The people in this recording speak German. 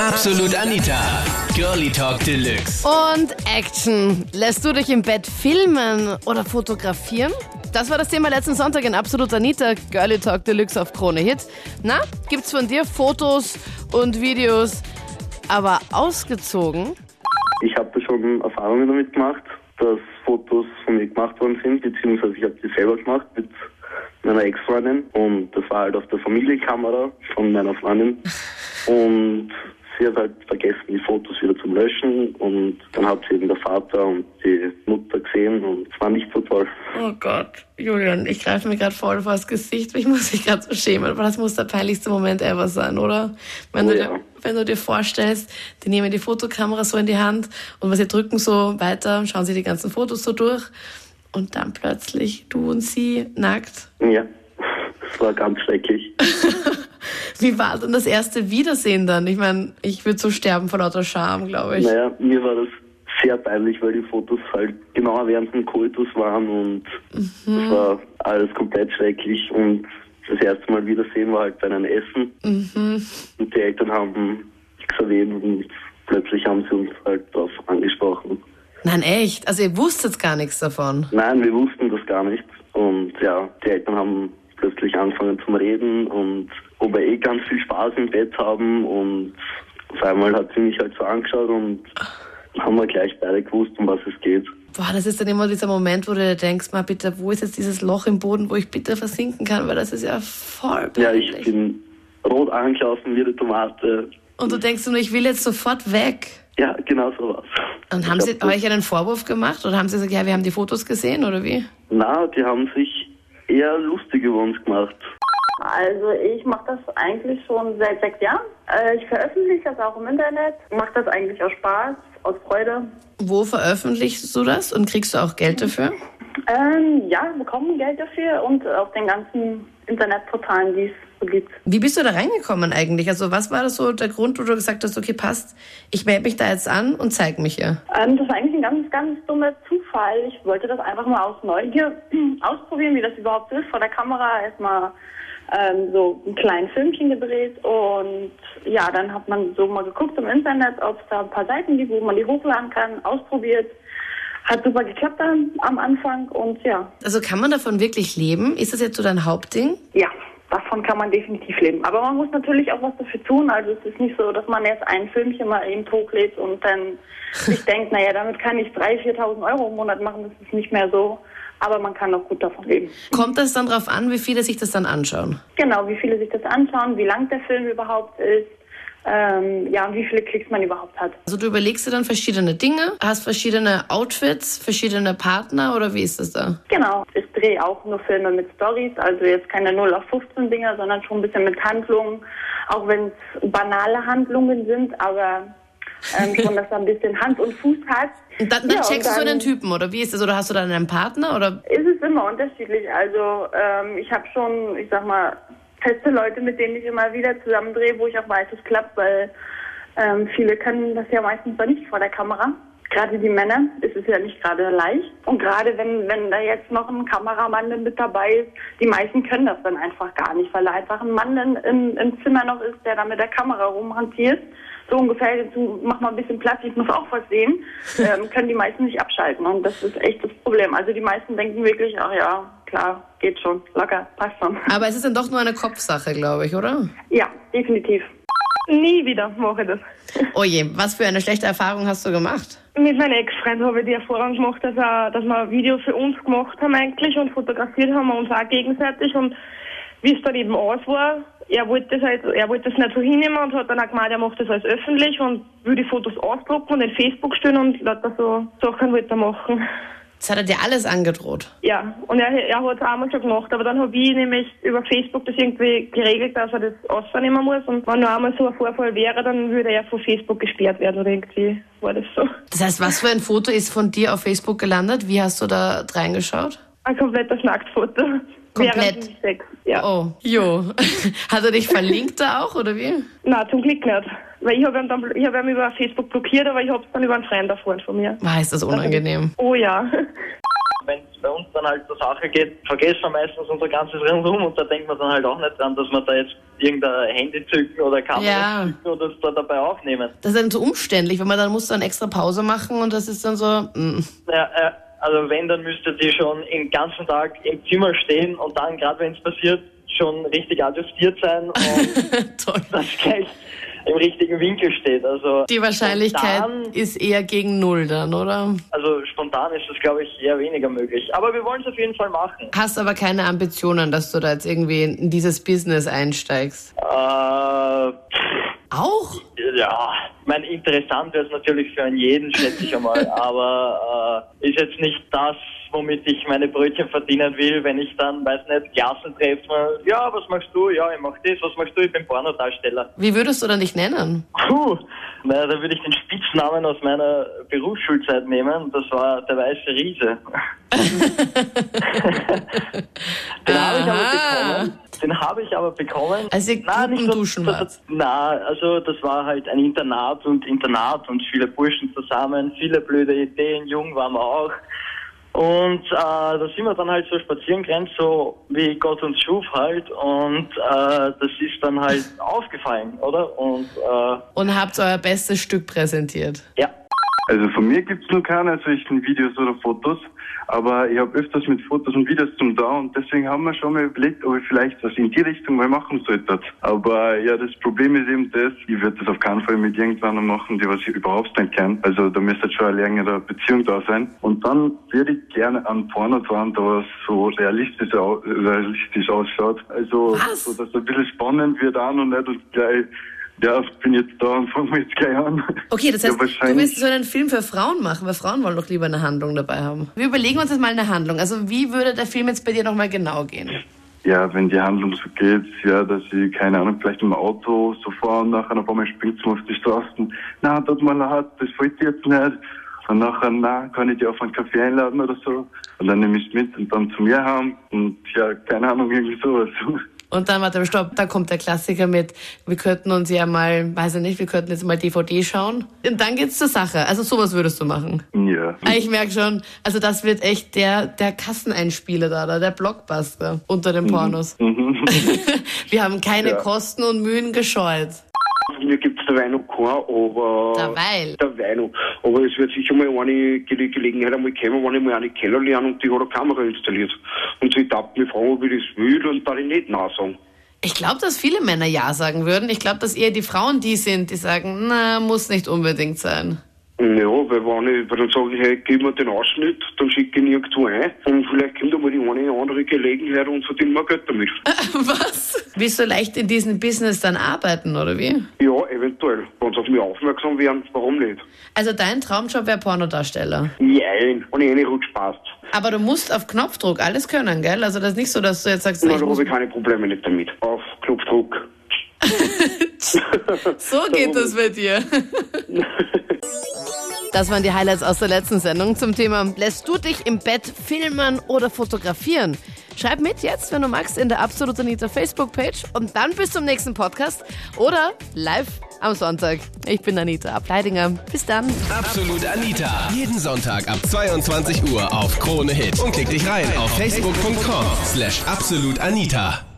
Absolut Anita. Girlie Talk Deluxe. Und Action. Lässt du dich im Bett filmen oder fotografieren? Das war das Thema letzten Sonntag in Absolut Anita, Girlie Talk Deluxe auf Krone Hit. Na, gibt's von dir Fotos und Videos, aber ausgezogen? Ich habe da schon Erfahrungen damit gemacht, dass Fotos von mir gemacht worden sind, beziehungsweise ich habe die selber gemacht mit meiner Ex-Freundin und das war halt auf der Familienkamera von meiner Freundin und sie hat halt vergessen, die Fotos wieder zum Löschen und dann hat sie eben der Vater und die Mutter gesehen und es war nicht so toll. Oh Gott, Julian, ich greife mir gerade voll vor das Gesicht. Ich muss mich gerade so schämen, aber das muss der peinlichste Moment ever sein, oder? Wenn, Oh du, ja. dir, wenn du dir vorstellst, die nehmen die Fotokamera so in die Hand und sie drücken so weiter, schauen sie die ganzen Fotos so durch und dann plötzlich du und sie nackt. Ja, es war ganz schrecklich. Wie war denn das erste Wiedersehen dann? Ich meine, ich würde so sterben vor lauter Scham, glaube ich. Naja, mir war das sehr peinlich, weil die Fotos halt genau während dem Koitus waren und es war alles komplett schrecklich und das erste Mal Wiedersehen war halt bei einem Essen und die Eltern haben nichts erwähnt und plötzlich haben sie uns halt darauf angesprochen. Nein, echt? Also ihr wusstet gar nichts davon. Nein, wir wussten das gar nicht und ja, die Eltern haben plötzlich angefangen zum Reden und ob wir eh ganz viel Spaß im Bett haben und auf einmal hat sie mich halt so angeschaut und haben wir gleich beide gewusst, um was es geht. Boah, das ist dann immer dieser Moment, wo du denkst, mal bitte, wo ist jetzt dieses Loch im Boden, wo ich bitte versinken kann, weil das ist ja voll Ja, ich peinlich. bin rot angelaufen wie eine Tomate. Und du denkst nur, ich will jetzt sofort weg. Ja, genau so war's. Und Ich haben hab sie euch einen Vorwurf gemacht oder haben sie gesagt, ja, wir haben die Fotos gesehen oder wie? Na, die haben sich eher lustig über uns gemacht. Also ich mache das eigentlich schon seit sechs Jahren. Äh, Ich veröffentliche das auch im Internet, mache das eigentlich aus Spaß, aus Freude. Wo veröffentlichst du das und kriegst du auch Geld dafür? Ähm, ja, wir bekommen Geld dafür und auf den ganzen Internetportalen, die es so gibt. Wie bist du da reingekommen eigentlich? Also was war das so der Grund, wo du gesagt hast, okay, passt, ich melde mich da jetzt an und zeig mich hier? Ähm, das war eigentlich ein ganz, ganz dummer Zufall. Ich wollte das einfach mal aus Neugier ausprobieren, wie das überhaupt ist, vor der Kamera erstmal ähm, so ein kleines Filmchen gedreht und ja, dann hat man so mal geguckt im Internet, ob es da ein paar Seiten gibt, wo man die hochladen kann, ausprobiert. Hat super geklappt dann am Anfang und ja, Also kann man davon wirklich leben? Ist das jetzt so dein Hauptding? ja, davon kann man definitiv leben. Aber man muss natürlich auch was dafür tun. Also es ist nicht so, dass man jetzt ein Filmchen mal eben hochlädt und dann sich denkt, naja, damit kann ich 3.000, 4.000 Euro im Monat machen. Das ist nicht mehr so. Aber man kann auch gut davon leben. Kommt das dann drauf an, wie viele sich das dann anschauen? Genau, wie viele sich das anschauen, wie lang der Film überhaupt ist, ähm, ja, und wie viele Klicks man überhaupt hat. Also du überlegst dir dann verschiedene Dinge, hast verschiedene Outfits, verschiedene Partner oder wie ist das da? Genau, ich drehe auch nur Filme mit Stories, also jetzt keine 0 auf 15 Dinger, sondern schon ein bisschen mit Handlungen, auch wenn es banale Handlungen sind, aber ähm, schon, dass er ein bisschen Hand und Fuß hat. Und dann, dann Ja, und checkst du dann- den Typen oder wie ist das? Oder hast du dann einen Partner oder? ist es immer unterschiedlich. Also ähm, ich habe schon, ich sag mal, feste Leute, mit denen ich immer wieder zusammendrehe, wo ich auch weiß, es klappt, weil ähm, viele können das ja meistens dann nicht vor der Kamera. Gerade die Männer ist es ja nicht gerade leicht. Und gerade wenn, wenn da jetzt noch ein Kameramann mit dabei ist, die meisten können das dann einfach gar nicht, weil da einfach ein Mann in, in, im Zimmer noch ist, der da mit der Kamera rumhantiert. So ungefähr, jetzt mach mal ein bisschen Platz, ich muss auch was sehen, ähm, können die meisten nicht abschalten. Und das ist echt das Problem. Also die meisten denken wirklich, ach ja, klar, geht schon, locker, passt schon. Aber es ist dann doch nur eine Kopfsache, glaube ich, oder? Ja, definitiv. Nie wieder mache ich das. Oh je, was für eine schlechte Erfahrung hast du gemacht? Mit meinem Ex-Freund habe ich die Erfahrung gemacht, dass, er, dass wir ein Video für uns gemacht haben eigentlich und fotografiert haben wir uns auch gegenseitig und wie es dann eben aus war, er wollte das halt, er wollte das nicht so hinnehmen und hat dann auch gemeint, er macht das alles öffentlich und will die Fotos ausdrucken und in Facebook stellen und lauter so Sachen wollte er machen. Das hat er dir alles angedroht. Ja, und er, er hat es einmal schon gemacht, aber dann habe ich nämlich über Facebook das irgendwie geregelt, dass er das ausnehmen muss und wenn noch einmal so ein Vorfall wäre, dann würde er von Facebook gesperrt werden oder irgendwie war das so. Das heißt, was für ein Foto ist von dir auf Facebook gelandet? Wie hast du da reingeschaut? Ein komplettes Nacktfoto. Komplett? Während Sex. Ja. Oh, jo. Hat er dich verlinkt da auch, oder wie? Nein, zum Glück nicht. Weil ich habe ihn, dann, ich hab ihn über Facebook blockiert, aber ich habe es dann über einen Freund erfahren von mir. War ist das unangenehm. Oh ja. Wenn es bei uns dann halt zur Sache geht, vergessen wir meistens unser ganzes Rundum und da denkt man dann halt auch nicht dran, dass man da jetzt irgendein Handy zücken oder Kamera Ja. zücken oder es da dabei aufnehmen. Das ist dann so umständlich, wenn man dann muss dann extra Pause machen und das ist dann so, mm. Ja, äh, also wenn, dann müsste die schon den ganzen Tag im Zimmer stehen und dann, gerade wenn es passiert, schon richtig adjustiert sein und toll. das gleich im richtigen Winkel steht. Also Die Wahrscheinlichkeit Spontan, ist eher gegen Null dann, oder? also spontan ist das, glaube ich, eher weniger möglich. Aber wir wollen es auf jeden Fall machen. Hast aber keine Ambitionen, dass du da jetzt irgendwie in dieses Business einsteigst. Äh, Auch? ja, meine, interessant wäre es natürlich für einen jeden, schätze ich einmal, aber äh, ist jetzt nicht das, womit ich meine Brötchen verdienen will, wenn ich dann, weiß nicht, Klassen treffe, ja, was machst du? Ja, ich mach das, was machst du? Ich bin Pornodarsteller. Wie würdest du dann dich nennen? Puh, na, da würde ich den Spitznamen aus meiner Berufsschulzeit nehmen, das war der weiße Riese. Den habe ich aber bekommen. Den habe ich aber bekommen. Als ihr Gruppenduschen das, wart. das, Na, also das war halt ein Internat und Internat und viele Burschen zusammen, viele blöde Ideen, jung waren wir auch. Und äh, da sind wir dann halt so spazieren gerannt, so wie Gott uns schuf halt. Und äh, das ist dann halt aufgefallen, oder? Und äh, Und habt euer bestes Stück präsentiert. ja, Also von mir gibt's noch keine solchen Videos oder Fotos, aber ich habe öfters mit Fotos und Videos zum da und deswegen haben wir schon mal überlegt, ob ich vielleicht was in die Richtung mal machen sollte. Aber ja, das Problem ist eben das, ich würde das auf keinen Fall mit irgendjemandem machen, die was ich überhaupt nicht kenne. Also da müsste schon eine längere Beziehung da sein. Und dann würde ich gerne an Porno dran, da was so realistisch, realistisch ausschaut. Also Was? so, dass es ein bisschen spannend wird an und nicht gleich ja, bin jetzt da und fangen wir jetzt gleich an. Okay, das Ja, heißt, du wahrscheinlich- willst so einen Film für Frauen machen, weil Frauen wollen doch lieber eine Handlung dabei haben. Wir überlegen uns jetzt mal eine Handlung. Also wie würde der Film jetzt bei dir nochmal genau gehen? Ja, wenn die Handlung so geht, ja, dass ich, keine Ahnung, vielleicht im Auto so fahre und nachher auf einmal springt man auf die Straßen. Na, tut mir leid, das wollte ich jetzt nicht. Und nachher, na, kann ich dich auf einen Kaffee einladen oder so. Und dann nehme ich es mit und dann zu mir haben. Und ja, keine Ahnung, irgendwie sowas. Und dann, warte, stopp, da kommt der Klassiker mit, wir könnten uns ja mal, weiß ich nicht, wir könnten jetzt mal DVD schauen. Und dann geht's zur Sache. Also sowas würdest du machen. Ja. Ah, Ich merke schon, also das wird echt der, der Kasseneinspieler da, der Blockbuster unter den Pornos. wir haben keine Ja. Kosten und Mühen gescheut. Mir dabei noch keinen, aber... Derweil. Dabei noch. Aber es wird sicher mal eine Ge Gelegenheit einmal kommen, wenn ich mal eine kennenlerne und die hat eine Kamera installiert. Und sie darf mich fragen, ob ich das will, und darf ich nicht Nein sagen. Ich glaube, dass viele Männer Ja sagen würden. Ich glaube, dass eher die Frauen die sind, die sagen, na, muss nicht unbedingt sein. Ja, weil wenn ich, weil dann sage ich, hey, gib mir den Ausschnitt, dann schicke ich ihn irgendwo ein und vielleicht kommt einmal die eine oder andere Gelegenheit und verdienen wir Geld damit. Was? Willst du leicht in diesem Business dann arbeiten, oder wie? Ja, eventuell. Wenn sie auf mich aufmerksam werden, warum nicht? Also dein Traumjob wäre Pornodarsteller. Nein, wenn ich reinrutsche, passt. Aber du musst auf Knopfdruck alles können, gell? Also das ist nicht so, dass du jetzt sagst, ich da habe ich keine Probleme nicht damit. Auf Knopfdruck. so geht das bei dir. Das waren die Highlights aus der letzten Sendung zum Thema Lässt du dich im Bett filmen oder fotografieren? Schreib mit jetzt, wenn du magst, in der Absolut Anita Facebook-Page und dann bis zum nächsten Podcast oder live am Sonntag. Ich bin Anita Ableidinger. Bis dann. Absolut Anita. Jeden Sonntag ab 22 Uhr auf Krone Hit. Und klick dich rein auf facebook.com slash absolutanita.